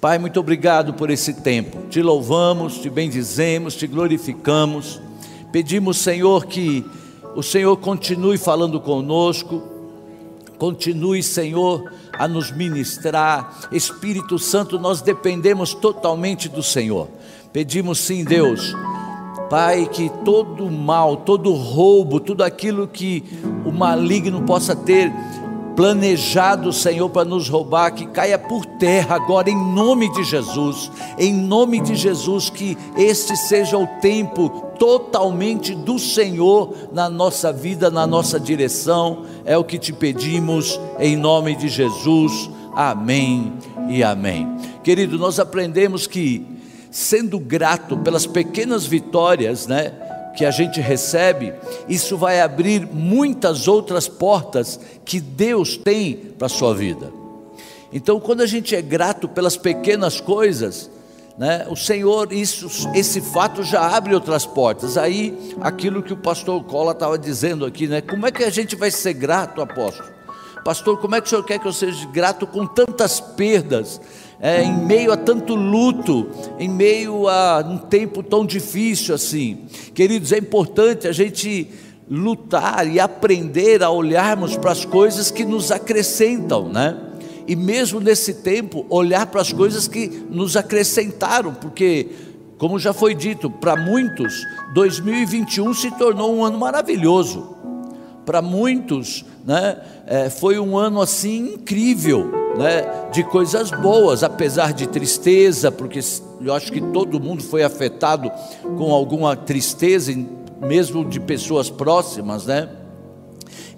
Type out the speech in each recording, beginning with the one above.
Pai, muito obrigado por esse tempo. Te louvamos, te bendizemos, te glorificamos. Pedimos, Senhor, que o Senhor continue falando conosco, continue, Senhor, a nos ministrar. Espírito Santo, nós dependemos totalmente do Senhor. Pedimos sim, Deus, Pai, que todo mal, todo roubo, tudo aquilo que o maligno possa ter planejado, Senhor, para nos roubar, que caia por terra agora, em nome de Jesus, em nome de Jesus, que este seja o tempo totalmente do Senhor na nossa vida, na nossa direção, é o que te pedimos, em nome de Jesus, amém e amém. Querido, nós aprendemos que, sendo grato pelas pequenas vitórias, né? Que a gente recebe, isso vai abrir muitas outras portas que Deus tem para a sua vida. Então, quando a gente é grato pelas pequenas coisas, né, o Senhor, isso, esse fato já abre outras portas. Aí, aquilo que o pastor Cola estava dizendo aqui, né, como é que a gente vai ser grato, apóstolo? Pastor, como é que o senhor quer que eu seja grato com tantas perdas? É, em meio a tanto luto, em meio a um tempo tão difícil assim. Queridos, é importante a gente lutar e aprender a olharmos para as coisas que nos acrescentam, né? E mesmo nesse tempo, olhar para as coisas que nos acrescentaram, porque, como já foi dito, para muitos, 2021 se tornou um ano maravilhoso. Para muitos, né, é, foi um ano assim incrível né, de coisas boas, apesar de tristeza, porque eu acho que todo mundo foi afetado com alguma tristeza, mesmo de pessoas próximas, né?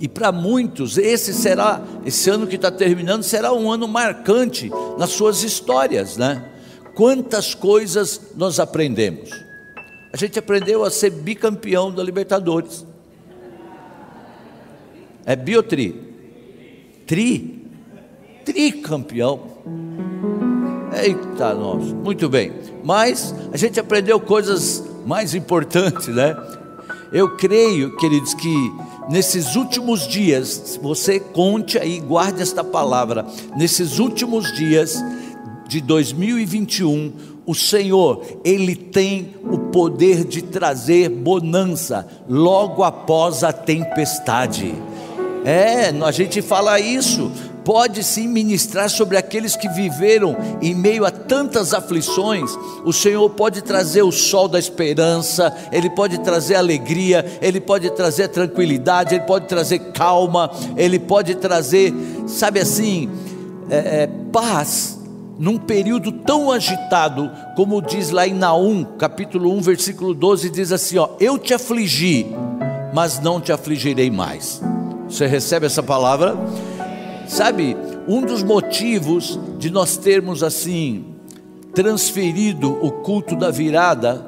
E para muitos, esse será, esse ano que está terminando, será um ano marcante nas suas histórias, né? Quantas coisas nós aprendemos. A gente aprendeu a ser bicampeão da Libertadores. É biotri. Tri tricampeão. Eita, nós, muito bem. Mas a gente aprendeu coisas mais importantes, né? Eu creio, queridos, que nesses últimos dias, você conte aí, guarde esta palavra. Nesses últimos dias de 2021, o Senhor, Ele tem o poder de trazer bonança logo após a tempestade. É, a gente fala isso, pode sim ministrar sobre aqueles que viveram em meio a tantas aflições. O Senhor pode trazer o sol da esperança, Ele pode trazer alegria, Ele pode trazer tranquilidade, Ele pode trazer calma, Ele pode trazer, sabe assim, é, é, paz. Num período tão agitado, como diz lá em Naum, capítulo 1, versículo 12, diz assim: ó, Eu te afligi, mas não te afligirei mais. Você recebe essa palavra? Sabe, um dos motivos de nós termos assim transferido o culto da virada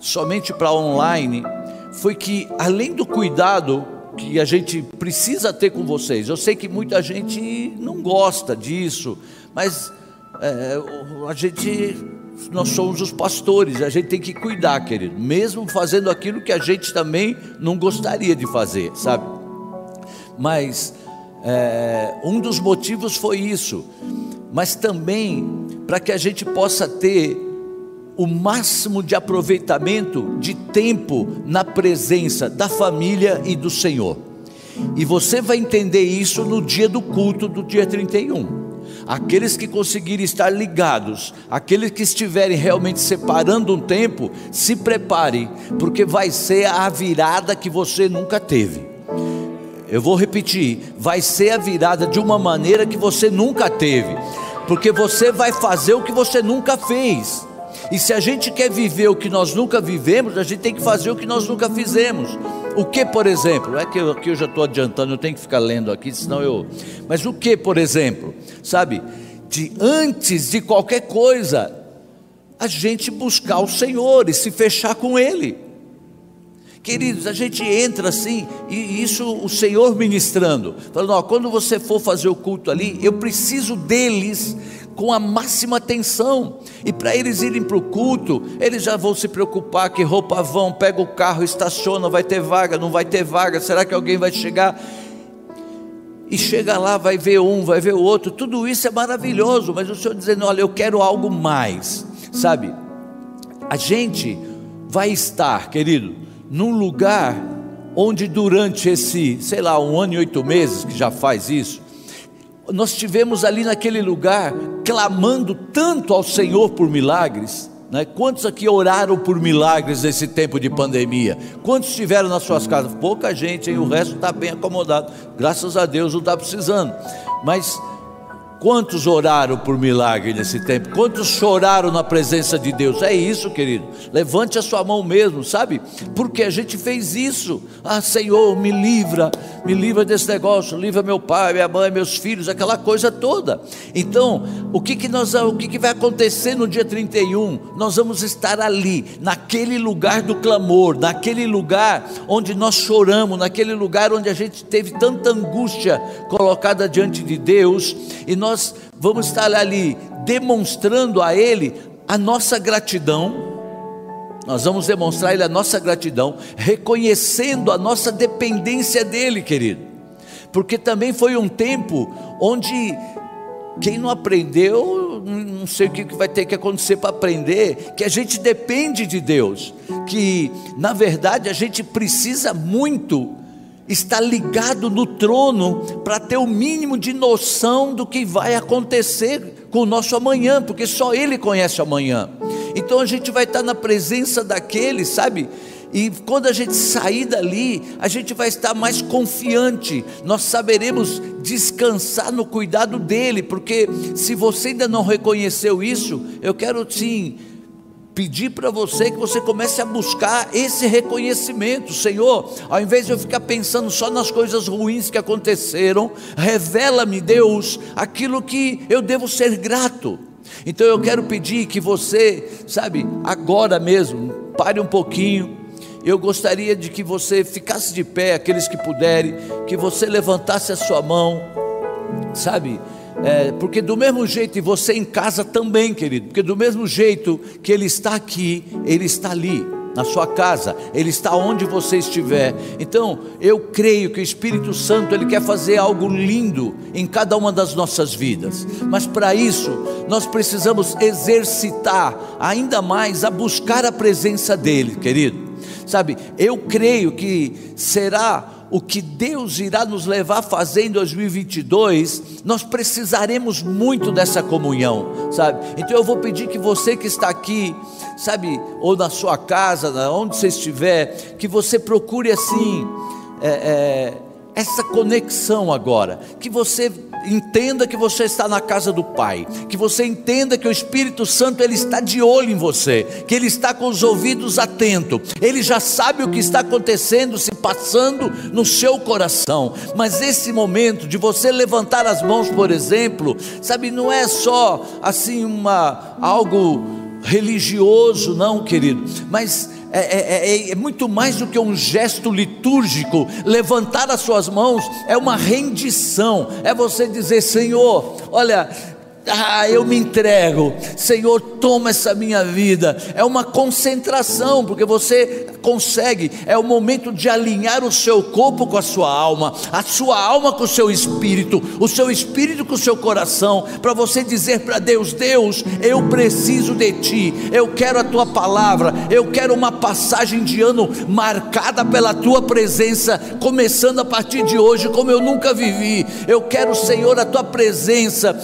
somente para online foi que além do cuidado que a gente precisa ter com vocês, eu sei que muita gente não gosta disso, mas é, a gente nós somos os pastores, a gente tem que cuidar, querido, mesmo fazendo aquilo que a gente também não gostaria de fazer, sabe? Mas é, um dos motivos foi isso, mas também para que a gente possa ter o máximo de aproveitamento de tempo na presença da família e do Senhor. E você vai entender isso no dia do culto do dia 31. Aqueles que conseguirem estar ligados, aqueles que estiverem realmente separando um tempo, se prepare, porque vai ser a virada que você nunca teve. Eu vou repetir, vai ser a virada de uma maneira que você nunca teve, porque você vai fazer o que você nunca fez. E se a gente quer viver o que nós nunca vivemos, a gente tem que fazer o que nós nunca fizemos. O que, por exemplo? É que eu, que eu já estou adiantando, eu tenho que ficar lendo aqui, senão eu. Mas o que, por exemplo? Sabe? De antes de qualquer coisa, a gente buscar o Senhor e se fechar com Ele. Queridos, a gente entra assim, e isso o Senhor ministrando, falando: ó, quando você for fazer o culto ali, eu preciso deles com a máxima atenção. E para eles irem para o culto, eles já vão se preocupar: que roupa vão, pega o carro, estaciona, vai ter vaga, não vai ter vaga, será que alguém vai chegar? e chega lá, vai ver um, vai ver o outro, tudo isso é maravilhoso, mas o Senhor dizendo: Olha, eu quero algo mais, sabe? A gente vai estar, querido, num lugar onde durante esse, sei lá, um ano e oito meses que já faz isso, nós tivemos ali naquele lugar clamando tanto ao Senhor por milagres. Né? Quantos aqui oraram por milagres nesse tempo de pandemia? Quantos estiveram nas suas casas? Pouca gente, hein? o resto está bem acomodado. Graças a Deus não está precisando. Mas Quantos oraram por milagre nesse tempo? Quantos choraram na presença de Deus? É isso, querido. Levante a sua mão mesmo, sabe? Porque a gente fez isso. Ah, Senhor, me livra, me livra desse negócio, livra meu pai, minha mãe, meus filhos, aquela coisa toda. Então, o que que nós, o que que vai acontecer no dia 31? Nós vamos estar ali, naquele lugar do clamor, naquele lugar onde nós choramos, naquele lugar onde a gente teve tanta angústia colocada diante de Deus, e nós nós vamos estar ali demonstrando a Ele a nossa gratidão. Nós vamos demonstrar a Ele a nossa gratidão, reconhecendo a nossa dependência dEle, querido. Porque também foi um tempo onde quem não aprendeu, não sei o que vai ter que acontecer para aprender, que a gente depende de Deus, que na verdade a gente precisa muito está ligado no trono para ter o mínimo de noção do que vai acontecer com o nosso amanhã, porque só Ele conhece o amanhã. Então a gente vai estar na presença daquele, sabe? E quando a gente sair dali, a gente vai estar mais confiante, nós saberemos descansar no cuidado dele, porque se você ainda não reconheceu isso, eu quero sim pedir para você que você comece a buscar esse reconhecimento, Senhor, ao invés de eu ficar pensando só nas coisas ruins que aconteceram, revela-me, Deus, aquilo que eu devo ser grato. Então eu quero pedir que você, sabe, agora mesmo, pare um pouquinho. Eu gostaria de que você ficasse de pé, aqueles que puderem, que você levantasse a sua mão, sabe? É, porque do mesmo jeito, e você em casa também, querido, porque do mesmo jeito que Ele está aqui, Ele está ali, na sua casa, Ele está onde você estiver. Então, eu creio que o Espírito Santo, Ele quer fazer algo lindo em cada uma das nossas vidas, mas para isso, nós precisamos exercitar ainda mais a buscar a presença dEle, querido. Sabe, eu creio que será o que Deus irá nos levar a fazer em 2022, nós precisaremos muito dessa comunhão, sabe? Então eu vou pedir que você que está aqui, sabe, ou na sua casa, onde você estiver, que você procure assim, é, é, essa conexão agora, que você entenda que você está na casa do Pai, que você entenda que o Espírito Santo ele está de olho em você, que ele está com os ouvidos atentos, ele já sabe o que está acontecendo, se passando no seu coração. Mas esse momento de você levantar as mãos, por exemplo, sabe, não é só assim uma algo religioso, não, querido, mas é, é, é, é, muito mais do que um gesto litúrgico. Levantar as suas mãos é uma rendição, é você dizer: Senhor, olha, ah, eu me entrego, Senhor, toma essa minha vida. É uma concentração, porque você consegue, é o momento de alinhar o seu corpo com a sua alma, a sua alma com o seu espírito, o seu espírito com o seu coração, para você dizer para Deus: Deus, eu preciso de ti, eu quero a tua palavra, eu quero uma passagem de ano marcada pela tua presença, começando a partir de hoje, como eu nunca vivi. Eu quero, Senhor, a tua presença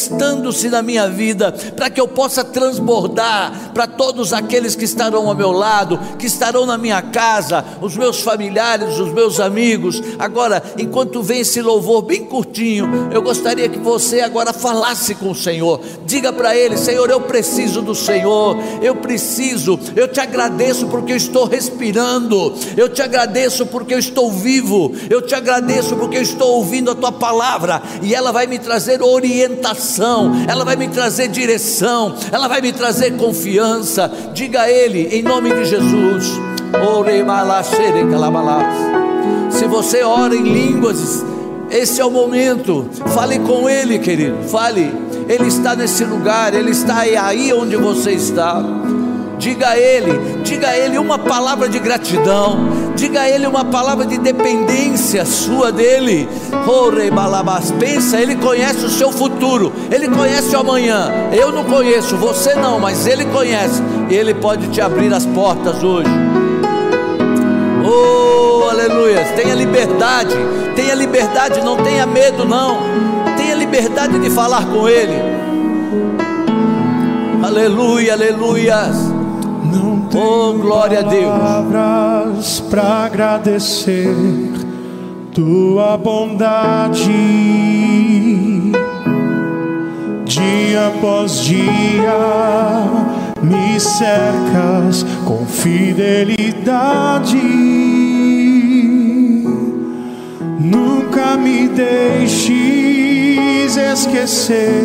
manifestando-se na minha vida, para que eu possa transbordar para todos aqueles que estarão ao meu lado, que estarão na minha casa, os meus familiares, os meus amigos. Agora, enquanto vem esse louvor bem curtinho, eu gostaria que você agora falasse com o Senhor. Diga para Ele: Senhor, eu preciso do Senhor, eu preciso, eu te agradeço porque eu estou respirando, eu te agradeço porque eu estou vivo, eu te agradeço porque eu estou ouvindo a tua palavra e ela vai me trazer orientação, ela vai me trazer direção, ela vai me trazer confiança. Diga a Ele, em nome de Jesus. Se você ora em línguas, esse é o momento. Fale com Ele, querido. Fale. Ele está nesse lugar. Ele está aí onde você está. Diga a Ele, diga a Ele uma palavra de gratidão. Diga a Ele uma palavra de dependência sua dele. Balabas, pensa, Ele conhece o seu futuro, Ele conhece o amanhã. Eu não conheço, você não, mas Ele conhece. E Ele pode te abrir as portas hoje. Oh, aleluia. Tenha liberdade, tenha liberdade, não tenha medo, não. Tenha liberdade de falar com Ele. Aleluia, aleluia. Não tenho Oh, glória a Deus. palavras para agradecer tua bondade. Dia após dia me cercas com fidelidade. Nunca me deixes esquecer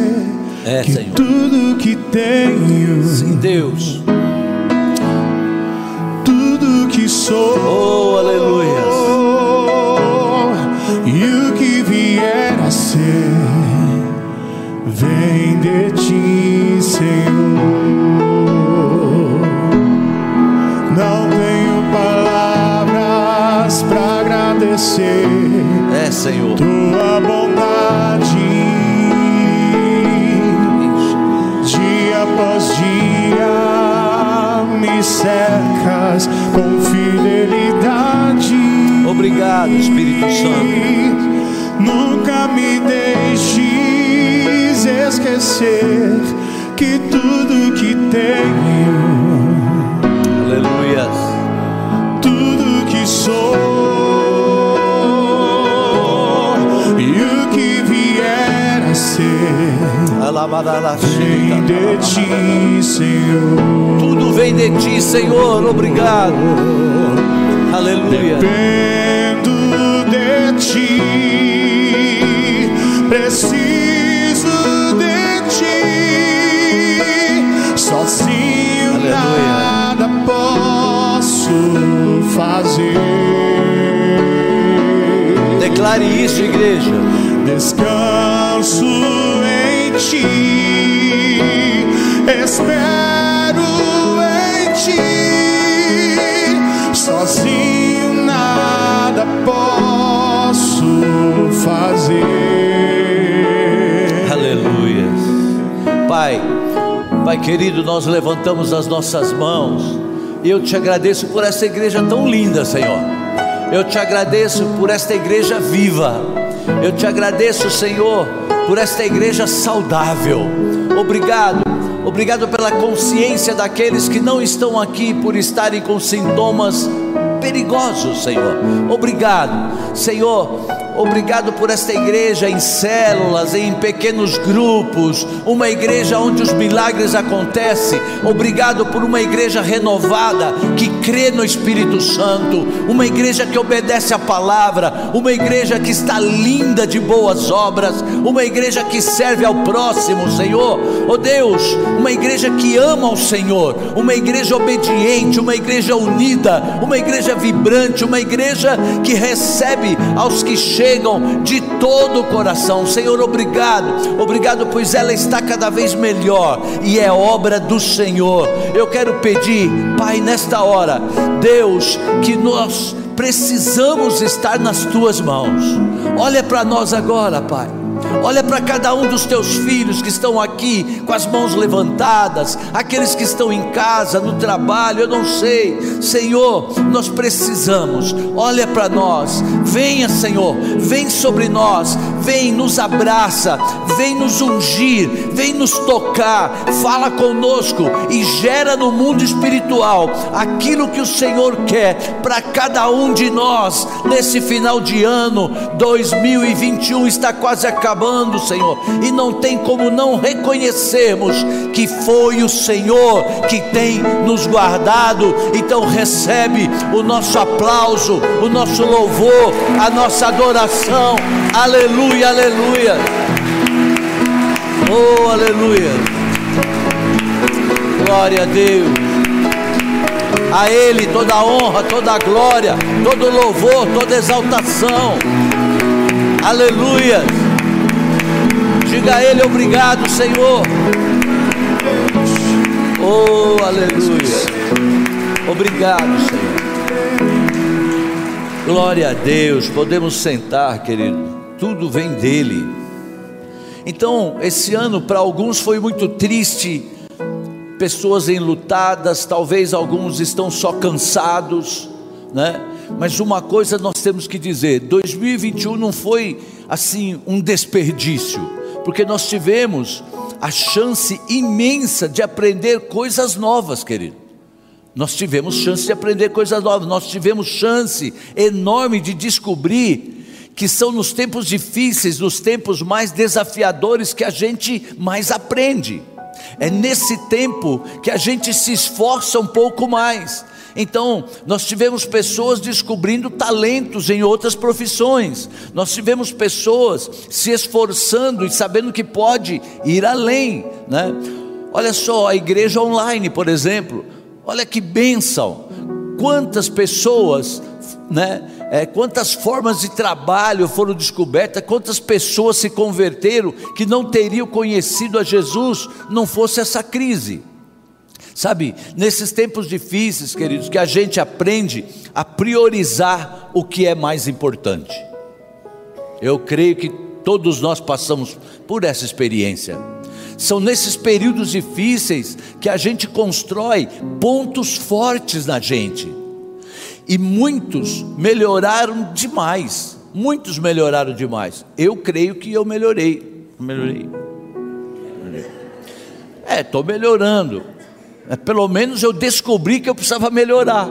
É, que Senhor. tudo que tenho Sim, Deus. Que sou. Oh, aleluias. Senhor. Obrigado. Aleluia. Dependo de ti, preciso de ti. Sozinho Aleluia. nada posso fazer. Declare isso, igreja. Descanso fazer. Aleluia. Pai, Pai querido, nós levantamos as nossas mãos e eu te agradeço por essa igreja tão linda, Senhor. Eu te agradeço por esta igreja viva. Eu te agradeço, Senhor, por esta igreja saudável. Obrigado. Obrigado pela consciência daqueles que não estão aqui por estarem com sintomas perigosos, Senhor. Obrigado, Senhor. Obrigado por esta igreja em células, em pequenos grupos, uma igreja onde os milagres acontecem. Obrigado por uma igreja renovada que crê no Espírito Santo, uma igreja que obedece a palavra, uma igreja que está linda de boas obras, uma igreja que serve ao próximo, Senhor. Oh Deus, uma igreja que ama o Senhor, uma igreja obediente, uma igreja unida, uma igreja vibrante, uma igreja que recebe aos que chegam de todo o coração. Senhor, obrigado, obrigado, pois ela está cada vez melhor e é obra do Senhor. Eu quero pedir, Pai, nesta hora, Deus, que nós precisamos estar nas tuas mãos. Olha para nós agora, Pai. Olha para cada um dos teus filhos que estão aqui com as mãos levantadas, aqueles que estão em casa, no trabalho, eu não sei. Senhor, nós precisamos. Olha para nós. Venha, Senhor. Vem sobre nós. Vem, nos abraça. Vem nos ungir. Vem nos tocar. Fala conosco e gera no mundo espiritual aquilo que o Senhor quer para cada um de nós nesse final de ano 2021 está quase acabando, Senhor, e não tem como não reconhecermos que foi o Senhor que tem nos guardado. Então recebe o nosso aplauso, o nosso louvor, a nossa adoração. Aleluia, aleluia. Oh, aleluia. Glória a Deus. A Ele toda a honra, toda a glória, todo louvor, toda exaltação. Aleluia. Diga a Ele obrigado, Senhor. Oh, aleluia. Obrigado, Senhor. Glória a Deus, podemos sentar, querido, tudo vem dele. Então, esse ano para alguns foi muito triste, pessoas enlutadas, talvez alguns estão só cansados, né? Mas uma coisa nós temos que dizer: 2021 não foi assim um desperdício, porque nós tivemos a chance imensa de aprender coisas novas, querido. Nós tivemos chance de aprender coisas novas, nós tivemos chance enorme de descobrir que são nos tempos difíceis, nos tempos mais desafiadores, que a gente mais aprende. É nesse tempo que a gente se esforça um pouco mais. Então, nós tivemos pessoas descobrindo talentos em outras profissões, nós tivemos pessoas se esforçando e sabendo que pode ir além, né? Olha só, a igreja online, por exemplo, Olha que bênção! Quantas pessoas, né? É, quantas formas de trabalho foram descobertas, quantas pessoas se converteram que não teriam conhecido a Jesus não fosse essa crise. Sabe, nesses tempos difíceis, queridos, que a gente aprende a priorizar o que é mais importante. Eu creio que todos nós passamos por essa experiência. São nesses períodos difíceis que a gente constrói pontos fortes na gente. E muitos melhoraram demais. Muitos melhoraram demais. Eu creio que eu melhorei. Melhorei. É, estou melhorando. Pelo menos eu descobri que eu precisava melhorar.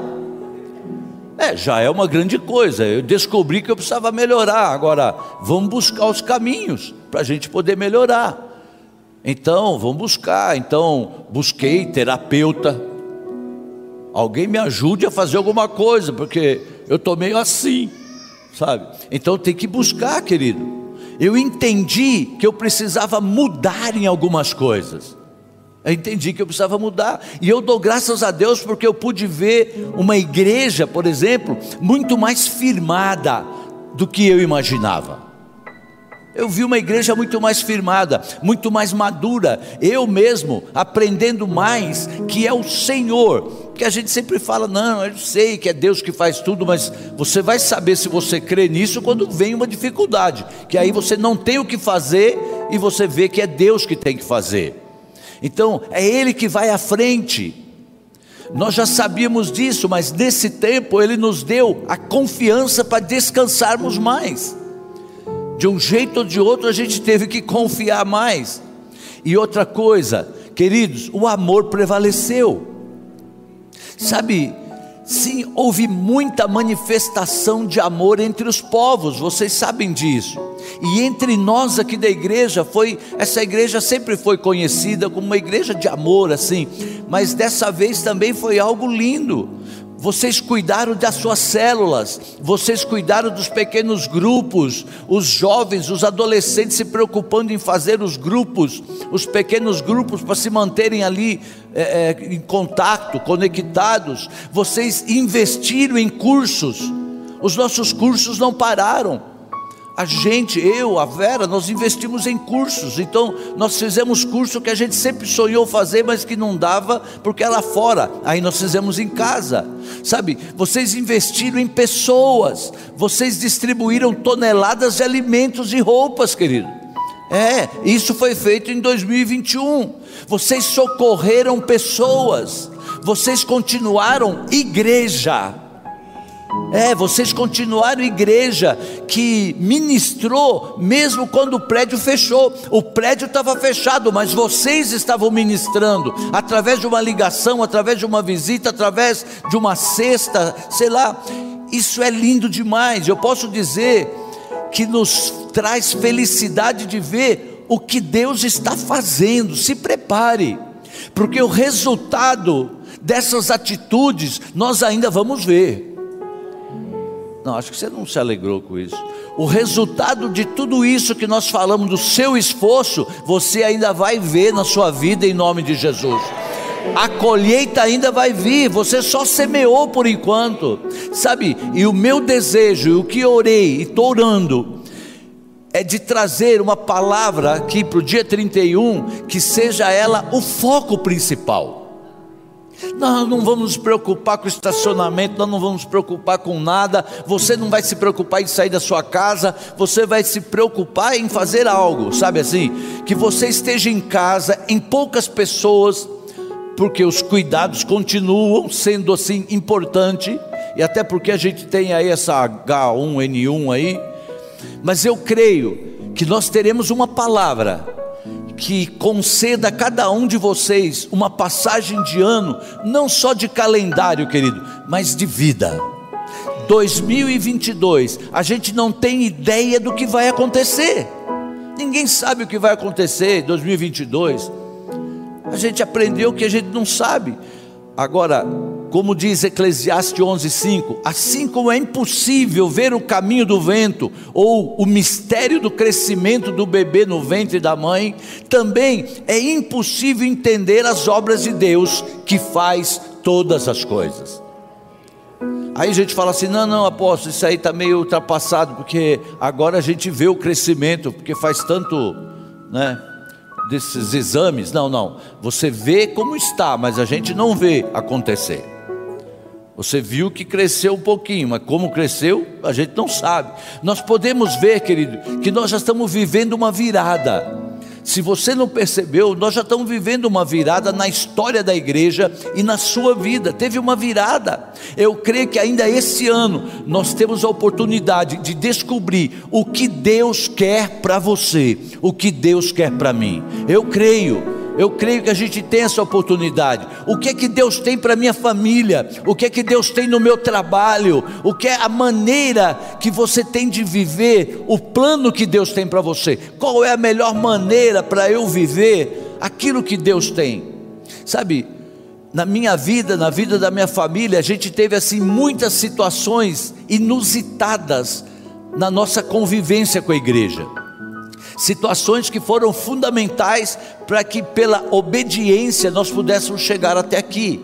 É, já é uma grande coisa. Eu descobri que eu precisava melhorar. Agora, vamos buscar os caminhos para a gente poder melhorar. Então, vamos buscar. Então, busquei terapeuta. Alguém me ajude a fazer alguma coisa, porque eu estou meio assim, sabe? Então tem que buscar, querido. Eu entendi que eu precisava mudar em algumas coisas. Eu entendi que eu precisava mudar. E eu dou graças a Deus porque eu pude ver uma igreja, por exemplo, muito mais firmada do que eu imaginava. Eu vi uma igreja muito mais firmada, muito mais madura, eu mesmo aprendendo mais que é o Senhor. Que a gente sempre fala, não, eu sei que é Deus que faz tudo, mas você vai saber se você crê nisso quando vem uma dificuldade, que aí você não tem o que fazer e você vê que é Deus que tem que fazer. Então, é Ele que vai à frente. Nós já sabíamos disso, mas nesse tempo Ele nos deu a confiança para descansarmos mais de um jeito ou de outro a gente teve que confiar mais. E outra coisa, queridos, o amor prevaleceu. Sabe, sim, houve muita manifestação de amor entre os povos, vocês sabem disso. E entre nós aqui da igreja foi, essa igreja sempre foi conhecida como uma igreja de amor assim, mas dessa vez também foi algo lindo vocês cuidaram das suas células, vocês cuidaram dos pequenos grupos, os jovens, os adolescentes se preocupando em fazer os grupos, os pequenos grupos para se manterem ali é, é, em contato, conectados. Vocês investiram em cursos, os nossos cursos não pararam. A gente, eu, a Vera, nós investimos em cursos. Então, nós fizemos curso que a gente sempre sonhou fazer, mas que não dava porque era fora. Aí nós fizemos em casa. Sabe? Vocês investiram em pessoas. Vocês distribuíram toneladas de alimentos e roupas, querido. É, isso foi feito em 2021. Vocês socorreram pessoas. Vocês continuaram igreja. É, vocês continuaram igreja que ministrou mesmo quando o prédio fechou. O prédio estava fechado, mas vocês estavam ministrando através de uma ligação, através de uma visita, através de uma cesta, sei lá. Isso é lindo demais. Eu posso dizer que nos traz felicidade de ver o que Deus está fazendo. Se prepare, porque o resultado dessas atitudes nós ainda vamos ver. Não, acho que você não se alegrou com isso. O resultado de tudo isso que nós falamos, do seu esforço, você ainda vai ver na sua vida em nome de Jesus. A colheita ainda vai vir, você só semeou por enquanto, sabe? E o meu desejo, o que orei e estou orando, é de trazer uma palavra aqui para o dia 31, que seja ela o foco principal. Nós não vamos nos preocupar com estacionamento, nós não vamos nos preocupar com nada. Você não vai se preocupar em sair da sua casa, você vai se preocupar em fazer algo, sabe assim? Que você esteja em casa, em poucas pessoas, porque os cuidados continuam sendo assim importante, e até porque a gente tem aí essa H1N1 aí, mas eu creio que nós teremos uma palavra que conceda a cada um de vocês uma passagem de ano, não só de calendário, querido, mas de vida. 2022, a gente não tem ideia do que vai acontecer. Ninguém sabe o que vai acontecer em 2022. A gente aprendeu que a gente não sabe. Agora, como diz Eclesiastes 11:5, assim como é impossível ver o caminho do vento ou o mistério do crescimento do bebê no ventre da mãe, também é impossível entender as obras de Deus que faz todas as coisas. Aí a gente fala assim: não, não, apóstolo, isso aí está meio ultrapassado, porque agora a gente vê o crescimento, porque faz tanto, né? Desses exames, não, não, você vê como está, mas a gente não vê acontecer. Você viu que cresceu um pouquinho, mas como cresceu, a gente não sabe. Nós podemos ver, querido, que nós já estamos vivendo uma virada. Se você não percebeu, nós já estamos vivendo uma virada na história da igreja e na sua vida. Teve uma virada. Eu creio que ainda esse ano nós temos a oportunidade de descobrir o que Deus quer para você, o que Deus quer para mim. Eu creio. Eu creio que a gente tem essa oportunidade. O que é que Deus tem para minha família? O que é que Deus tem no meu trabalho? O que é a maneira que você tem de viver o plano que Deus tem para você? Qual é a melhor maneira para eu viver aquilo que Deus tem? Sabe, na minha vida, na vida da minha família, a gente teve assim muitas situações inusitadas na nossa convivência com a igreja situações que foram fundamentais para que, pela obediência, nós pudéssemos chegar até aqui.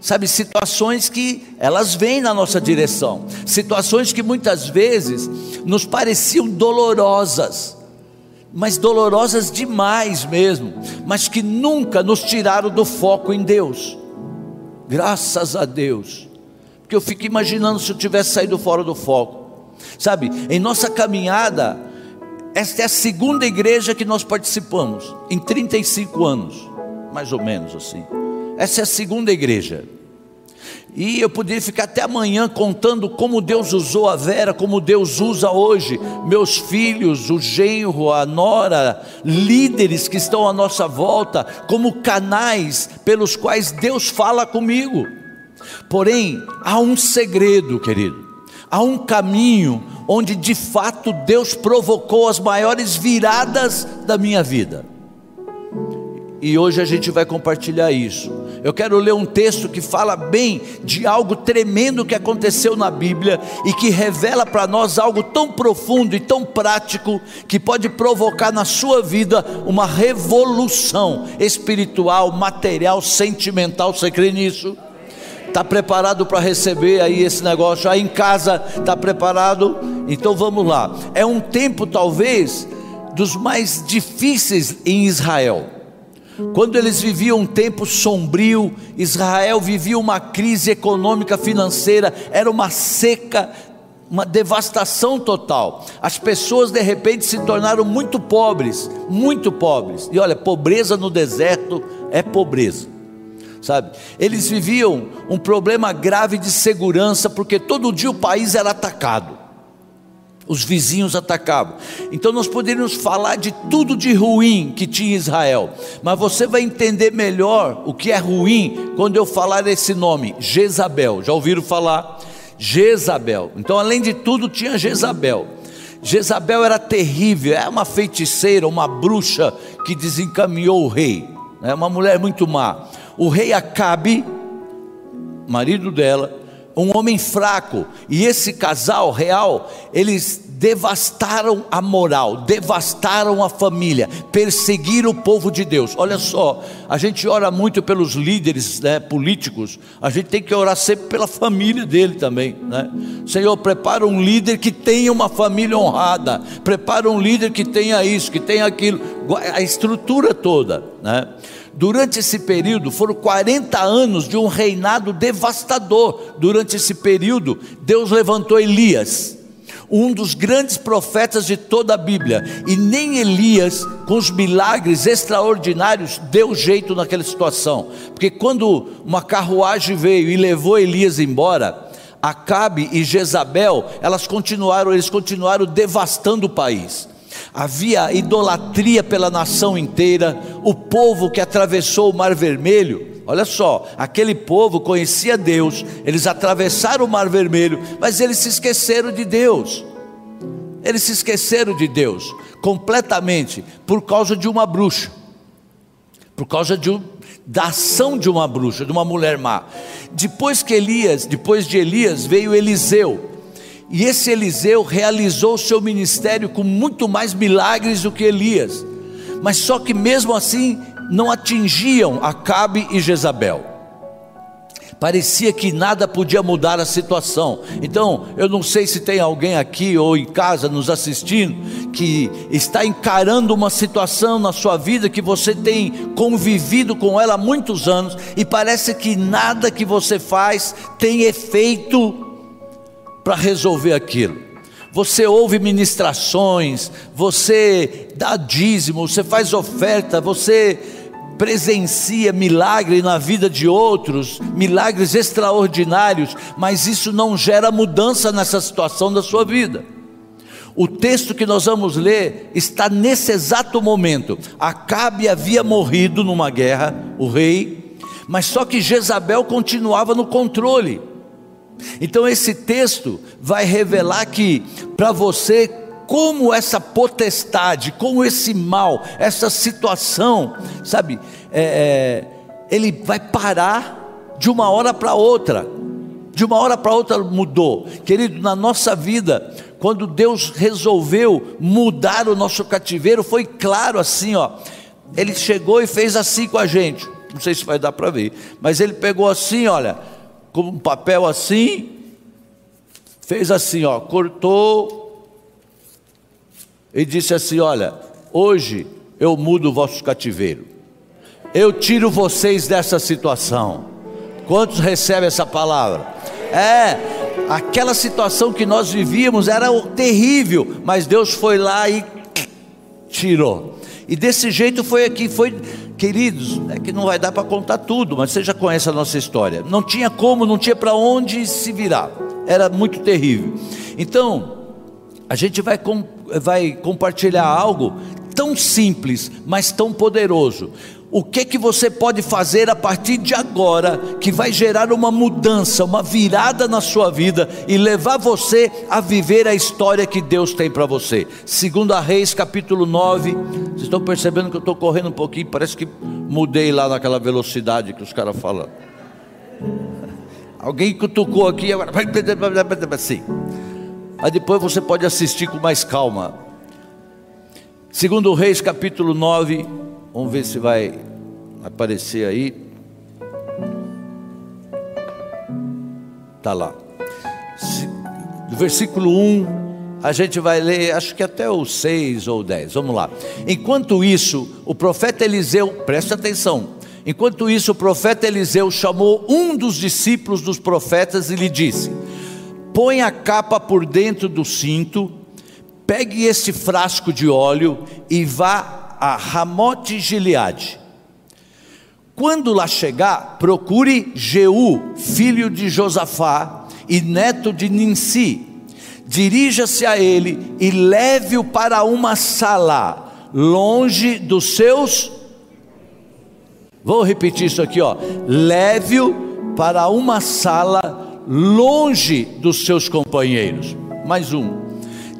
Sabe, situações que elas vêm na nossa direção, situações que muitas vezes nos pareciam dolorosas, mas dolorosas demais mesmo, mas que nunca nos tiraram do foco em Deus. Graças a Deus, porque eu fico imaginando se eu tivesse saído fora do foco. Sabe, em nossa caminhada, esta é a segunda igreja que nós participamos, em 35 anos, mais ou menos assim. Essa é a segunda igreja. E eu poderia ficar até amanhã contando como Deus usou a Vera, como Deus usa hoje meus filhos, o genro, a nora, líderes que estão à nossa volta, como canais pelos quais Deus fala comigo. Porém, há um segredo, querido, há um caminho onde de fato Deus provocou as maiores viradas da minha vida. E hoje a gente vai compartilhar isso. Eu quero ler um texto que fala bem de algo tremendo que aconteceu na Bíblia e que revela para nós algo tão profundo e tão prático que pode provocar na sua vida uma revolução espiritual, material, sentimental. Você crê nisso? Está preparado para receber aí esse negócio? Aí em casa está preparado? Então vamos lá. É um tempo talvez dos mais difíceis em Israel. Quando eles viviam um tempo sombrio, Israel vivia uma crise econômica financeira, era uma seca, uma devastação total. As pessoas de repente se tornaram muito pobres, muito pobres. E olha, pobreza no deserto é pobreza sabe? Eles viviam um problema grave de segurança, porque todo dia o país era atacado. Os vizinhos atacavam. Então nós poderíamos falar de tudo de ruim que tinha Israel, mas você vai entender melhor o que é ruim quando eu falar esse nome, Jezabel. Já ouviram falar? Jezabel. Então, além de tudo, tinha Jezabel. Jezabel era terrível, é uma feiticeira, uma bruxa que desencaminhou o rei. É uma mulher muito má o rei Acabe, marido dela, um homem fraco, e esse casal real, eles devastaram a moral, devastaram a família, perseguiram o povo de Deus. Olha só, a gente ora muito pelos líderes né, políticos, a gente tem que orar sempre pela família dele também. Né? Senhor, prepara um líder que tenha uma família honrada, prepara um líder que tenha isso, que tenha aquilo, a estrutura toda. Né? Durante esse período, foram 40 anos de um reinado devastador. Durante esse período, Deus levantou Elias um dos grandes profetas de toda a Bíblia, e nem Elias, com os milagres extraordinários, deu jeito naquela situação, porque quando uma carruagem veio e levou Elias embora, Acabe e Jezabel, elas continuaram, eles continuaram devastando o país. Havia idolatria pela nação inteira, o povo que atravessou o Mar Vermelho, Olha só, aquele povo conhecia Deus, eles atravessaram o Mar Vermelho, mas eles se esqueceram de Deus. Eles se esqueceram de Deus completamente por causa de uma bruxa, por causa de um, da ação de uma bruxa, de uma mulher má. Depois que Elias, depois de Elias veio Eliseu. E esse Eliseu realizou o seu ministério com muito mais milagres do que Elias. Mas só que mesmo assim não atingiam Acabe e Jezabel. Parecia que nada podia mudar a situação. Então, eu não sei se tem alguém aqui ou em casa nos assistindo que está encarando uma situação na sua vida que você tem convivido com ela há muitos anos e parece que nada que você faz tem efeito para resolver aquilo você ouve ministrações, você dá dízimo, você faz oferta, você presencia milagre na vida de outros, milagres extraordinários, mas isso não gera mudança nessa situação da sua vida. O texto que nós vamos ler está nesse exato momento. Acabe havia morrido numa guerra, o rei, mas só que Jezabel continuava no controle. Então esse texto vai revelar que para você como essa potestade, como esse mal, essa situação, sabe, é, é, ele vai parar de uma hora para outra. De uma hora para outra mudou, querido. Na nossa vida, quando Deus resolveu mudar o nosso cativeiro, foi claro assim, ó. Ele chegou e fez assim com a gente. Não sei se vai dar para ver, mas ele pegou assim, olha, com um papel assim, fez assim, ó, cortou e disse assim: Olha, hoje eu mudo o vosso cativeiro, eu tiro vocês dessa situação. Quantos recebem essa palavra? É, aquela situação que nós vivíamos era terrível, mas Deus foi lá e tirou. E desse jeito foi aqui, foi, queridos, é que não vai dar para contar tudo, mas você já conhece a nossa história. Não tinha como, não tinha para onde se virar. Era muito terrível. Então, a gente vai, com, vai compartilhar algo tão simples, mas tão poderoso. O que que você pode fazer a partir de agora que vai gerar uma mudança, uma virada na sua vida e levar você a viver a história que Deus tem para você? Segundo a Reis, capítulo 9. Vocês estão percebendo que eu estou correndo um pouquinho, parece que mudei lá naquela velocidade que os caras falam. Alguém cutucou aqui agora. Assim. Aí depois você pode assistir com mais calma. Segundo Reis, capítulo 9, vamos ver se vai aparecer aí. Tá lá. Do versículo 1, a gente vai ler, acho que até o 6 ou 10. Vamos lá. Enquanto isso, o profeta Eliseu, preste atenção. Enquanto isso, o profeta Eliseu chamou um dos discípulos dos profetas e lhe disse: põe a capa por dentro do cinto, pegue esse frasco de óleo e vá a Ramote Gileade. Quando lá chegar, procure Jeú, filho de Josafá e neto de Ninsi. Dirija-se a ele e leve-o para uma sala, longe dos seus. Vou repetir isso aqui, ó. Leve-o para uma sala longe dos seus companheiros. Mais um.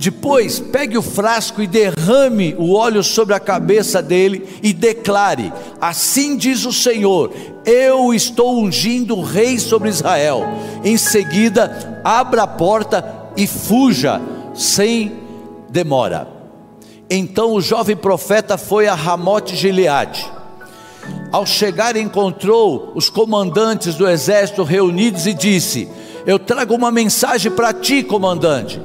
Depois, pegue o frasco e derrame o óleo sobre a cabeça dele e declare: Assim diz o Senhor: Eu estou ungindo o rei sobre Israel. Em seguida, abra a porta e fuja sem demora. Então o jovem profeta foi a Ramote Gileade. Ao chegar, encontrou os comandantes do exército reunidos e disse: Eu trago uma mensagem para ti, comandante.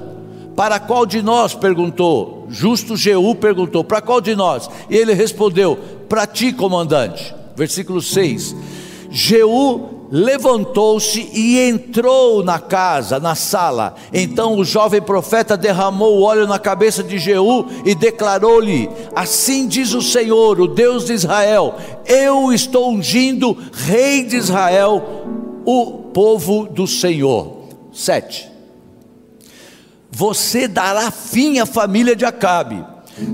Para qual de nós? perguntou. Justo Jeú perguntou: Para qual de nós? E ele respondeu: Para ti, comandante. Versículo 6. Jeú levantou-se e entrou na casa, na sala. Então o jovem profeta derramou o óleo na cabeça de Jeú e declarou-lhe: Assim diz o Senhor, o Deus de Israel: Eu estou ungindo rei de Israel, o povo do Senhor. 7. Você dará fim à família de Acabe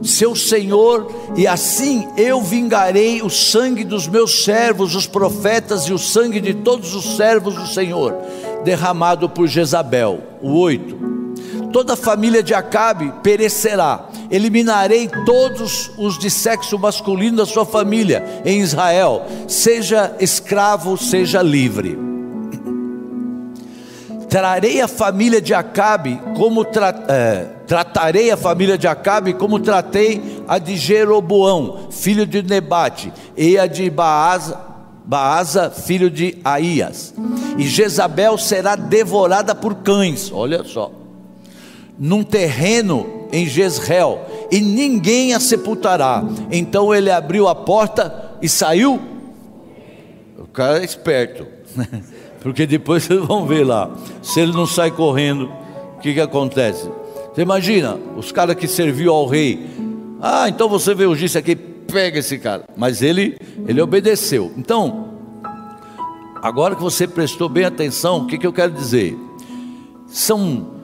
seu senhor, e assim eu vingarei o sangue dos meus servos, os profetas, e o sangue de todos os servos do Senhor, derramado por Jezabel. O 8. Toda a família de Acabe perecerá. Eliminarei todos os de sexo masculino da sua família em Israel, seja escravo, seja livre. Trarei a família de Acabe como tra é, tratarei a família de Acabe como tratei a de Jeroboão, filho de Nebate, e a de Baasa, Baasa, filho de Aías. E Jezabel será devorada por cães. Olha só. Num terreno em Jezreel, e ninguém a sepultará. Então ele abriu a porta e saiu. O cara é esperto. Porque depois vocês vão ver lá. Se ele não sai correndo, o que, que acontece? Você imagina, os caras que serviu ao rei. Ah, então você vê o disse aqui, pega esse cara. Mas ele, ele obedeceu. Então, agora que você prestou bem atenção, o que, que eu quero dizer? São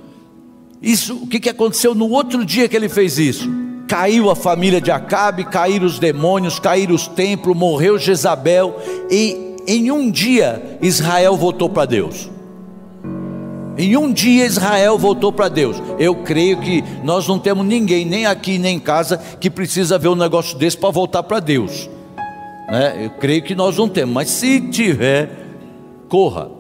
isso, o que, que aconteceu no outro dia que ele fez isso? Caiu a família de Acabe, caíram os demônios, caíram os templos, morreu Jezabel e em um dia Israel voltou para Deus. Em um dia Israel voltou para Deus. Eu creio que nós não temos ninguém, nem aqui nem em casa, que precisa ver um negócio desse para voltar para Deus. Né? Eu creio que nós não temos, mas se tiver, corra.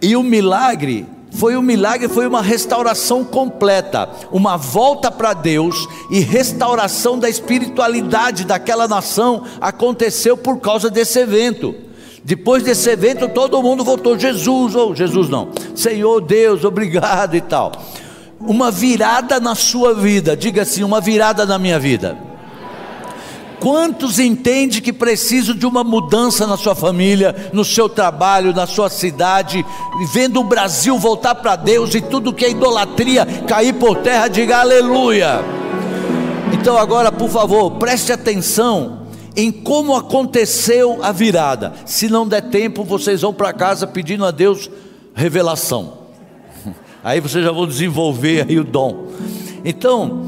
E o milagre foi um milagre, foi uma restauração completa, uma volta para Deus e restauração da espiritualidade daquela nação aconteceu por causa desse evento. Depois desse evento, todo mundo voltou, Jesus, ou oh, Jesus não, Senhor Deus, obrigado e tal. Uma virada na sua vida, diga assim, uma virada na minha vida Quantos entende que precisam de uma mudança na sua família, no seu trabalho, na sua cidade, vendo o Brasil voltar para Deus e tudo que é idolatria cair por terra, diga aleluia. Então agora, por favor, preste atenção em como aconteceu a virada. Se não der tempo, vocês vão para casa pedindo a Deus revelação. Aí vocês já vão desenvolver aí o dom. Então,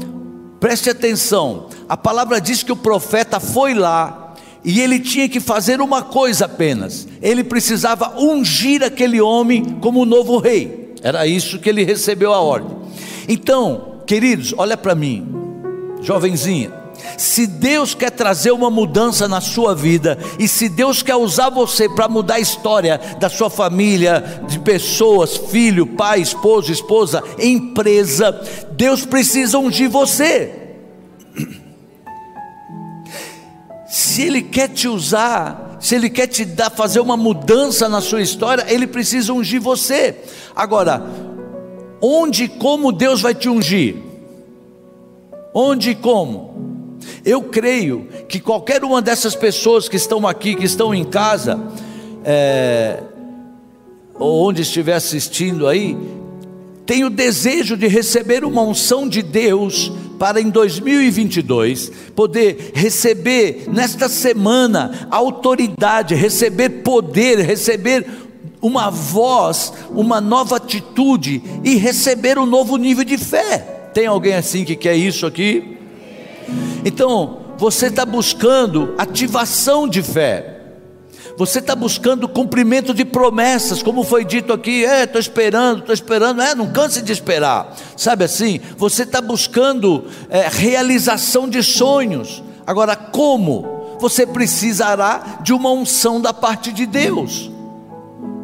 preste atenção a palavra diz que o profeta foi lá e ele tinha que fazer uma coisa apenas: ele precisava ungir aquele homem como novo rei. Era isso que ele recebeu a ordem. Então, queridos, olha para mim, jovenzinha. Se Deus quer trazer uma mudança na sua vida, e se Deus quer usar você para mudar a história da sua família, de pessoas, filho, pai, esposo, esposa, empresa, Deus precisa ungir você. Se Ele quer te usar, se Ele quer te dar, fazer uma mudança na sua história, Ele precisa ungir você. Agora, onde e como Deus vai te ungir? Onde e como? Eu creio que qualquer uma dessas pessoas que estão aqui, que estão em casa, é, ou onde estiver assistindo aí, tem o desejo de receber uma unção de Deus para em 2022 poder receber nesta semana autoridade, receber poder, receber uma voz, uma nova atitude e receber um novo nível de fé. Tem alguém assim que quer isso aqui? Então, você está buscando ativação de fé. Você está buscando cumprimento de promessas, como foi dito aqui, é, estou esperando, estou esperando, é, não canse de esperar, sabe assim? Você está buscando é, realização de sonhos. Agora, como? Você precisará de uma unção da parte de Deus.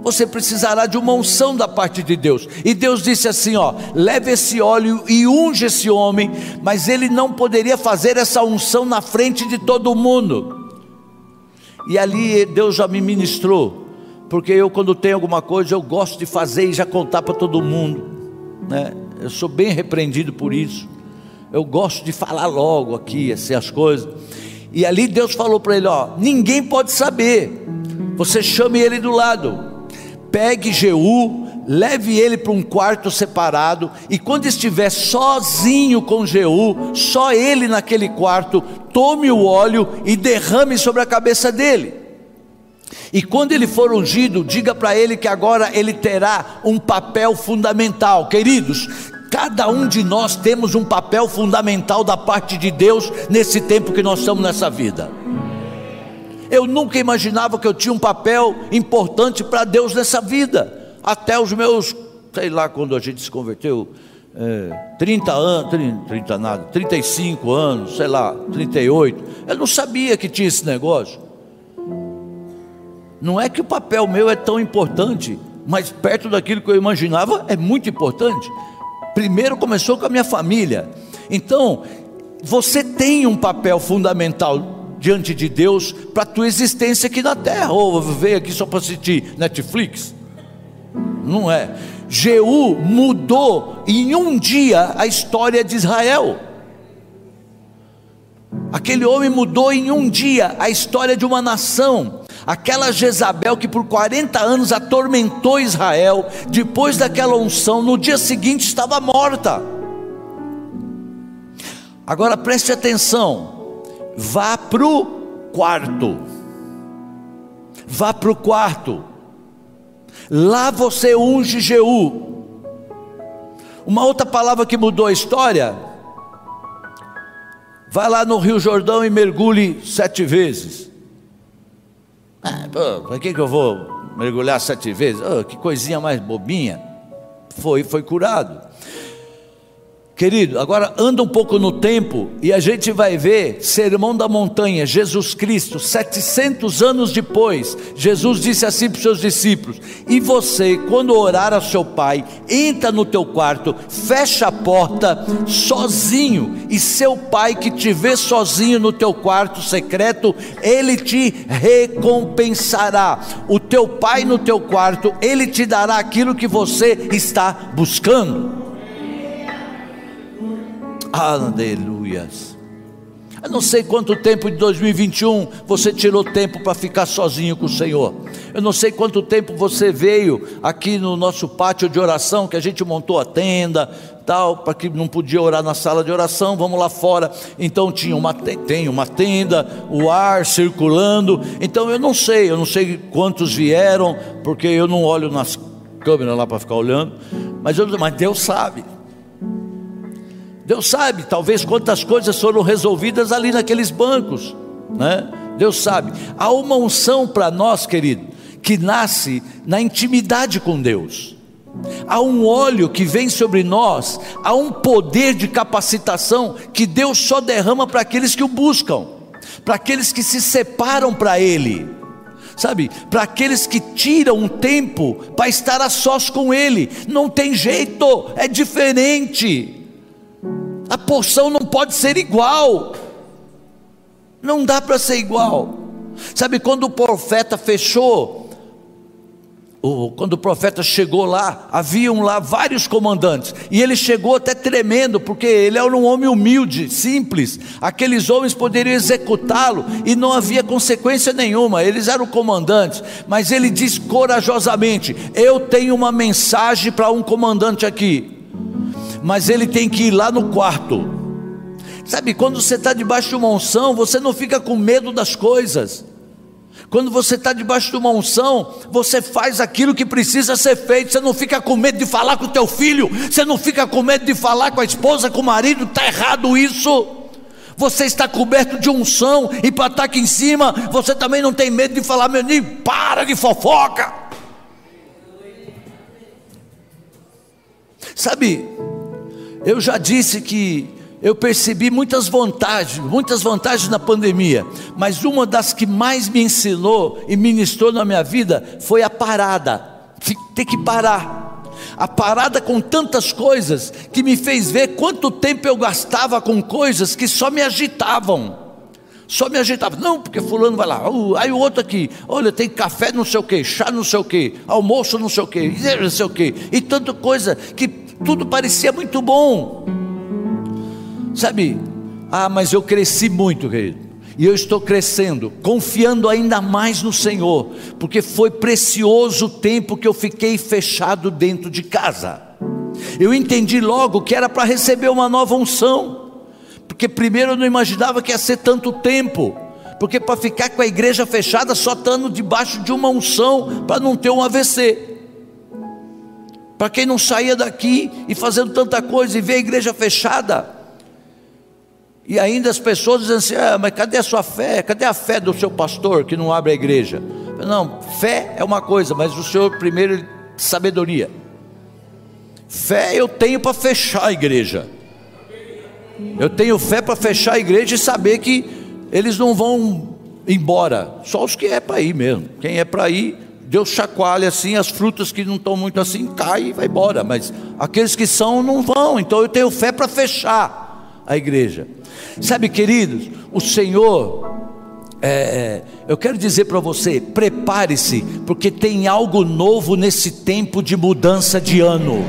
você precisará de uma unção da parte de Deus. E Deus disse assim: ó, leve esse óleo e unge esse homem, mas ele não poderia fazer essa unção na frente de todo mundo. E ali Deus já me ministrou, porque eu quando tenho alguma coisa eu gosto de fazer e já contar para todo mundo, né? Eu sou bem repreendido por isso. Eu gosto de falar logo aqui assim as coisas. E ali Deus falou para ele, ó, ninguém pode saber. Você chame ele do lado pegue Jeú, leve ele para um quarto separado, e quando estiver sozinho com Jeú, só ele naquele quarto, tome o óleo e derrame sobre a cabeça dele. E quando ele for ungido, diga para ele que agora ele terá um papel fundamental. Queridos, cada um de nós temos um papel fundamental da parte de Deus nesse tempo que nós estamos nessa vida. Eu nunca imaginava que eu tinha um papel importante para Deus nessa vida. Até os meus, sei lá, quando a gente se converteu, é, 30 anos, 30, 30 nada, 35 anos, sei lá, 38. Eu não sabia que tinha esse negócio. Não é que o papel meu é tão importante, mas perto daquilo que eu imaginava é muito importante. Primeiro começou com a minha família. Então, você tem um papel fundamental diante de Deus para a tua existência aqui na terra, ou veio aqui só para assistir Netflix. Não é. Jeú mudou em um dia a história de Israel. Aquele homem mudou em um dia a história de uma nação. Aquela Jezabel que por 40 anos atormentou Israel, depois daquela unção, no dia seguinte estava morta. Agora preste atenção, vá para o quarto. Vá para o quarto. Lá você unge Jeú. Uma outra palavra que mudou a história. Vai lá no Rio Jordão e mergulhe sete vezes. Ah, para que, que eu vou mergulhar sete vezes? Oh, que coisinha mais bobinha. Foi, foi curado. Querido, agora anda um pouco no tempo e a gente vai ver Sermão da Montanha, Jesus Cristo, 700 anos depois, Jesus disse assim para os seus discípulos: E você, quando orar ao seu pai, entra no teu quarto, fecha a porta sozinho, e seu pai que te vê sozinho no teu quarto secreto, ele te recompensará. O teu pai no teu quarto, ele te dará aquilo que você está buscando. Aleluias. Eu não sei quanto tempo de 2021 você tirou tempo para ficar sozinho com o Senhor. Eu não sei quanto tempo você veio aqui no nosso pátio de oração, que a gente montou a tenda, tal, para que não podia orar na sala de oração, vamos lá fora. Então tinha uma tem uma tenda, o ar circulando. Então eu não sei, eu não sei quantos vieram, porque eu não olho nas câmeras lá para ficar olhando, mas, eu, mas Deus sabe. Deus sabe, talvez quantas coisas foram resolvidas ali naqueles bancos, né? Deus sabe. Há uma unção para nós, querido, que nasce na intimidade com Deus. Há um óleo que vem sobre nós, há um poder de capacitação que Deus só derrama para aqueles que o buscam, para aqueles que se separam para Ele, sabe? Para aqueles que tiram um tempo para estar a sós com Ele. Não tem jeito, é diferente. A porção não pode ser igual. Não dá para ser igual. Sabe quando o profeta fechou, quando o profeta chegou lá, haviam lá vários comandantes, e ele chegou até tremendo, porque ele era um homem humilde, simples. Aqueles homens poderiam executá-lo e não havia consequência nenhuma, eles eram comandantes, mas ele diz corajosamente: Eu tenho uma mensagem para um comandante aqui mas ele tem que ir lá no quarto. Sabe, quando você está debaixo de uma unção, você não fica com medo das coisas. Quando você está debaixo de uma unção, você faz aquilo que precisa ser feito. Você não fica com medo de falar com o teu filho. Você não fica com medo de falar com a esposa, com o marido. Está errado isso. Você está coberto de unção e para estar tá aqui em cima, você também não tem medo de falar, meu menino, para de fofoca. Sabe, eu já disse que eu percebi muitas vantagens, muitas vantagens na pandemia, mas uma das que mais me ensinou e ministrou na minha vida foi a parada. ter que parar. A parada com tantas coisas que me fez ver quanto tempo eu gastava com coisas que só me agitavam. Só me agitavam. Não, porque fulano vai lá, uh, aí o outro aqui, olha, tem café não sei o que, chá não sei o que, almoço não sei o que, não sei o que, e tanta coisa que tudo parecia muito bom. Sabe? Ah, mas eu cresci muito, querido e eu estou crescendo, confiando ainda mais no Senhor, porque foi precioso o tempo que eu fiquei fechado dentro de casa. Eu entendi logo que era para receber uma nova unção, porque primeiro eu não imaginava que ia ser tanto tempo, porque para ficar com a igreja fechada só estando debaixo de uma unção para não ter um AVC. Para quem não saía daqui e fazendo tanta coisa e ver a igreja fechada, e ainda as pessoas dizem assim: ah, mas cadê a sua fé? Cadê a fé do seu pastor que não abre a igreja? Não, fé é uma coisa, mas o Senhor primeiro sabedoria. Fé eu tenho para fechar a igreja. Eu tenho fé para fechar a igreja e saber que eles não vão embora. Só os que é para ir mesmo. Quem é para ir, Deus chacoalha assim, as frutas que não estão muito assim, cai e vai embora. Mas aqueles que são não vão. Então eu tenho fé para fechar a igreja. Sabe, queridos, o Senhor, é, eu quero dizer para você: prepare-se, porque tem algo novo nesse tempo de mudança de ano.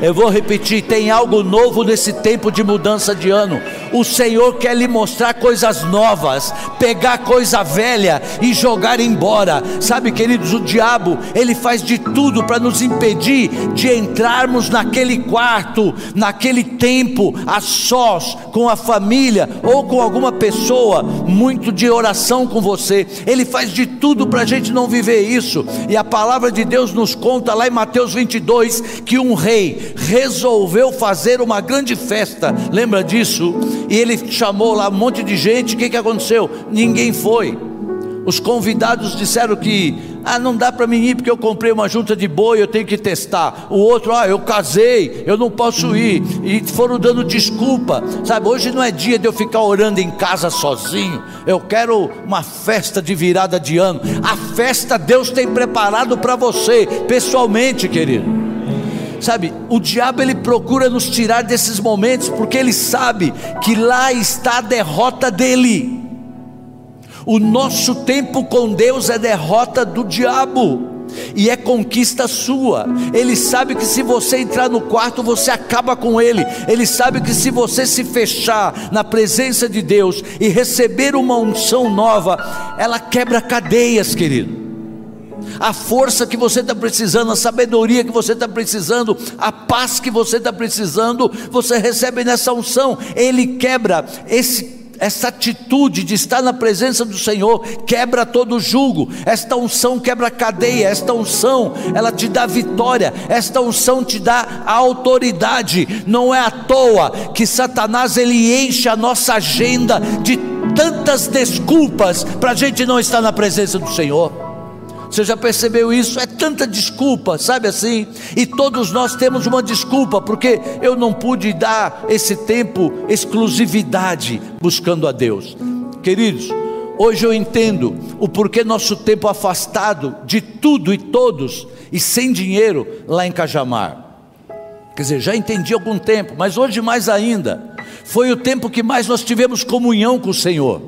Eu vou repetir: tem algo novo nesse tempo de mudança de ano. O Senhor quer lhe mostrar coisas novas, pegar coisa velha e jogar embora. Sabe, queridos, o diabo, ele faz de tudo para nos impedir de entrarmos naquele quarto, naquele tempo, a sós, com a família ou com alguma pessoa, muito de oração com você. Ele faz de tudo para a gente não viver isso. E a palavra de Deus nos conta lá em Mateus 22 que um rei resolveu fazer uma grande festa, lembra disso? E ele chamou lá um monte de gente, o que, que aconteceu? Ninguém foi. Os convidados disseram que, ah, não dá para mim ir porque eu comprei uma junta de boi, eu tenho que testar. O outro, ah, eu casei, eu não posso ir. E foram dando desculpa, sabe? Hoje não é dia de eu ficar orando em casa sozinho. Eu quero uma festa de virada de ano. A festa Deus tem preparado para você, pessoalmente, querido. Sabe, o diabo ele procura nos tirar desses momentos porque ele sabe que lá está a derrota dele. O nosso tempo com Deus é derrota do diabo e é conquista sua. Ele sabe que se você entrar no quarto, você acaba com ele. Ele sabe que se você se fechar na presença de Deus e receber uma unção nova, ela quebra cadeias, querido a força que você está precisando, a sabedoria que você está precisando, a paz que você está precisando, você recebe nessa unção. Ele quebra esse essa atitude de estar na presença do Senhor quebra todo julgo. Esta unção quebra cadeia. Esta unção, ela te dá vitória. Esta unção te dá autoridade. Não é à toa que Satanás ele enche a nossa agenda de tantas desculpas para a gente não estar na presença do Senhor. Você já percebeu isso? É tanta desculpa, sabe assim? E todos nós temos uma desculpa, porque eu não pude dar esse tempo exclusividade buscando a Deus. Queridos, hoje eu entendo o porquê nosso tempo afastado de tudo e todos e sem dinheiro lá em Cajamar. Quer dizer, já entendi algum tempo, mas hoje mais ainda. Foi o tempo que mais nós tivemos comunhão com o Senhor.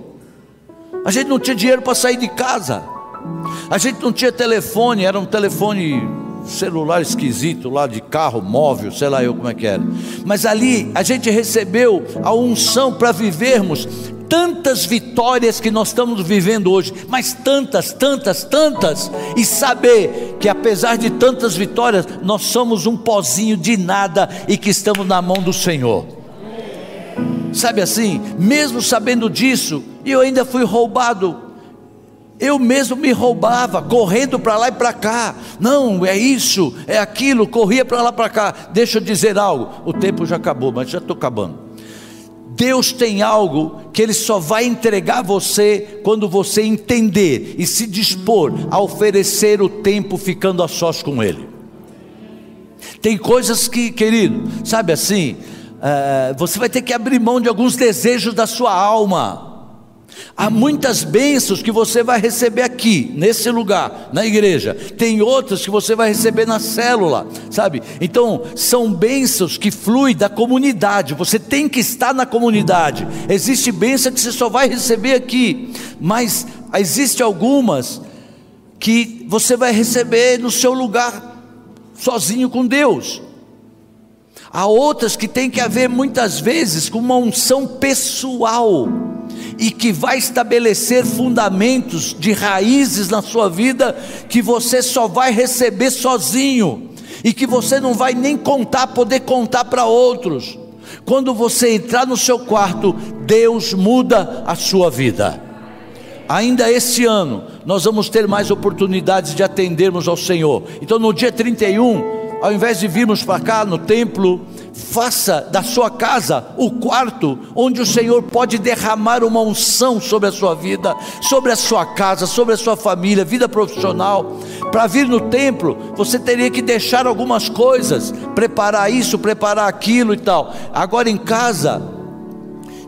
A gente não tinha dinheiro para sair de casa. A gente não tinha telefone, era um telefone celular esquisito lá de carro móvel, sei lá eu como é que era. Mas ali a gente recebeu a unção para vivermos tantas vitórias que nós estamos vivendo hoje, mas tantas, tantas, tantas, e saber que apesar de tantas vitórias, nós somos um pozinho de nada e que estamos na mão do Senhor. Sabe assim, mesmo sabendo disso, eu ainda fui roubado eu mesmo me roubava, correndo para lá e para cá. Não, é isso, é aquilo, corria para lá para cá. Deixa eu dizer algo. O tempo já acabou, mas já estou acabando. Deus tem algo que Ele só vai entregar a você quando você entender e se dispor a oferecer o tempo ficando a sós com Ele. Tem coisas que, querido, sabe assim, uh, você vai ter que abrir mão de alguns desejos da sua alma Há muitas bênçãos que você vai receber aqui, nesse lugar, na igreja. Tem outras que você vai receber na célula, sabe? Então, são bênçãos que fluem da comunidade. Você tem que estar na comunidade. Existe bênção que você só vai receber aqui, mas existe algumas que você vai receber no seu lugar, sozinho com Deus. Há outras que tem que haver muitas vezes com uma unção pessoal e que vai estabelecer fundamentos de raízes na sua vida que você só vai receber sozinho e que você não vai nem contar, poder contar para outros. Quando você entrar no seu quarto, Deus muda a sua vida. Ainda esse ano, nós vamos ter mais oportunidades de atendermos ao Senhor. Então, no dia 31, ao invés de virmos para cá no templo, faça da sua casa o quarto onde o Senhor pode derramar uma unção sobre a sua vida, sobre a sua casa, sobre a sua família, vida profissional. Para vir no templo, você teria que deixar algumas coisas, preparar isso, preparar aquilo e tal. Agora em casa,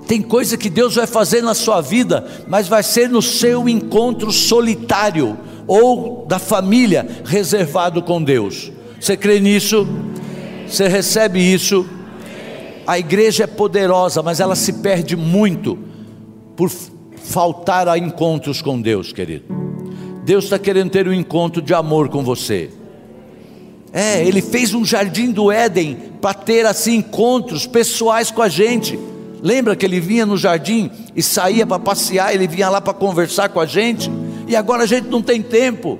tem coisa que Deus vai fazer na sua vida, mas vai ser no seu encontro solitário ou da família reservado com Deus. Você crê nisso? Você recebe isso? A igreja é poderosa, mas ela se perde muito por faltar a encontros com Deus, querido. Deus está querendo ter um encontro de amor com você. É, Ele fez um jardim do Éden para ter assim encontros pessoais com a gente. Lembra que ele vinha no jardim e saía para passear, ele vinha lá para conversar com a gente, e agora a gente não tem tempo.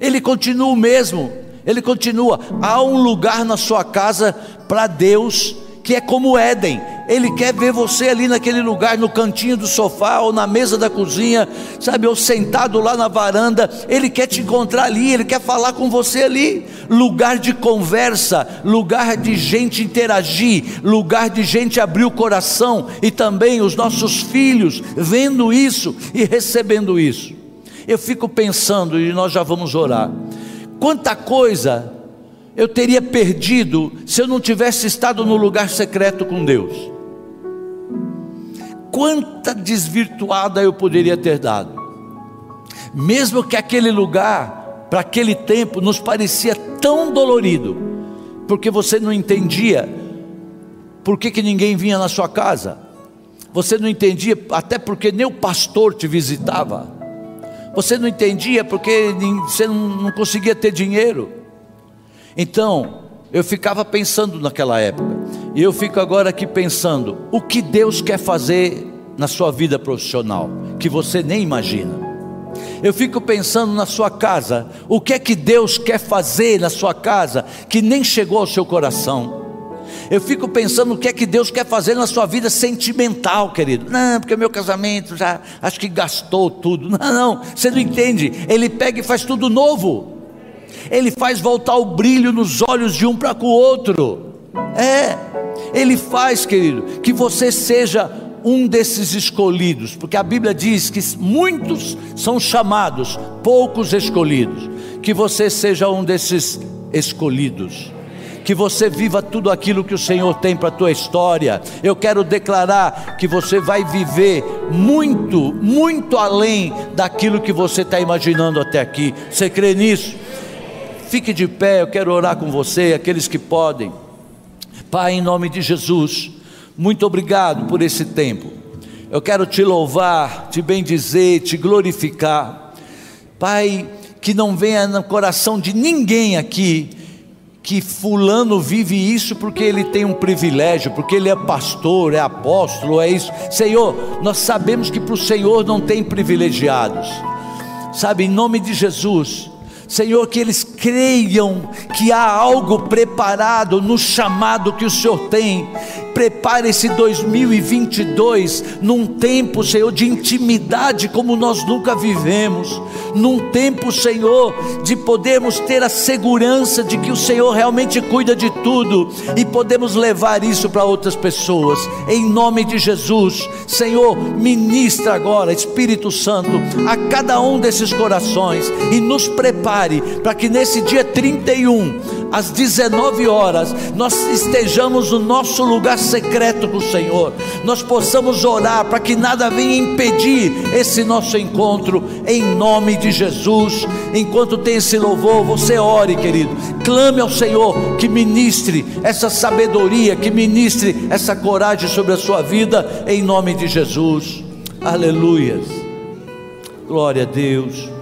Ele continua o mesmo, ele continua. Há um lugar na sua casa para Deus que é como Éden. Ele quer ver você ali naquele lugar, no cantinho do sofá ou na mesa da cozinha, sabe, ou sentado lá na varanda. Ele quer te encontrar ali, ele quer falar com você ali. Lugar de conversa, lugar de gente interagir, lugar de gente abrir o coração e também os nossos filhos vendo isso e recebendo isso. Eu fico pensando, e nós já vamos orar, quanta coisa eu teria perdido se eu não tivesse estado no lugar secreto com Deus. Quanta desvirtuada eu poderia ter dado, mesmo que aquele lugar, para aquele tempo, nos parecia tão dolorido, porque você não entendia por que, que ninguém vinha na sua casa, você não entendia, até porque nem o pastor te visitava, você não entendia porque você não conseguia ter dinheiro. Então, eu ficava pensando naquela época, e eu fico agora aqui pensando: o que Deus quer fazer na sua vida profissional, que você nem imagina. Eu fico pensando na sua casa, o que é que Deus quer fazer na sua casa que nem chegou ao seu coração. Eu fico pensando o que é que Deus quer fazer na sua vida sentimental, querido. Não, porque meu casamento já acho que gastou tudo. Não, não, você não entende. Ele pega e faz tudo novo. Ele faz voltar o brilho nos olhos de um para com o outro. É, Ele faz, querido, que você seja um desses escolhidos, porque a Bíblia diz que muitos são chamados, poucos escolhidos. Que você seja um desses escolhidos que você viva tudo aquilo que o Senhor tem para a tua história. Eu quero declarar que você vai viver muito, muito além daquilo que você está imaginando até aqui. Você crê nisso? Fique de pé, eu quero orar com você, aqueles que podem. Pai, em nome de Jesus, muito obrigado por esse tempo. Eu quero te louvar, te bendizer, te glorificar. Pai, que não venha no coração de ninguém aqui que fulano vive isso porque ele tem um privilégio, porque ele é pastor, é apóstolo, é isso. Senhor, nós sabemos que para o Senhor não tem privilegiados. Sabe, em nome de Jesus, Senhor, que eles creiam que há algo preparado no chamado que o Senhor tem. Prepare esse 2022 num tempo, Senhor, de intimidade como nós nunca vivemos, num tempo, Senhor, de podermos ter a segurança de que o Senhor realmente cuida de tudo e podemos levar isso para outras pessoas. Em nome de Jesus, Senhor, ministra agora, Espírito Santo, a cada um desses corações e nos prepare para que nesse dia 31 às 19 horas, nós estejamos no nosso lugar secreto com o Senhor, nós possamos orar para que nada venha impedir esse nosso encontro, em nome de Jesus. Enquanto tem esse louvor, você ore, querido, clame ao Senhor que ministre essa sabedoria, que ministre essa coragem sobre a sua vida, em nome de Jesus. Aleluias. Glória a Deus.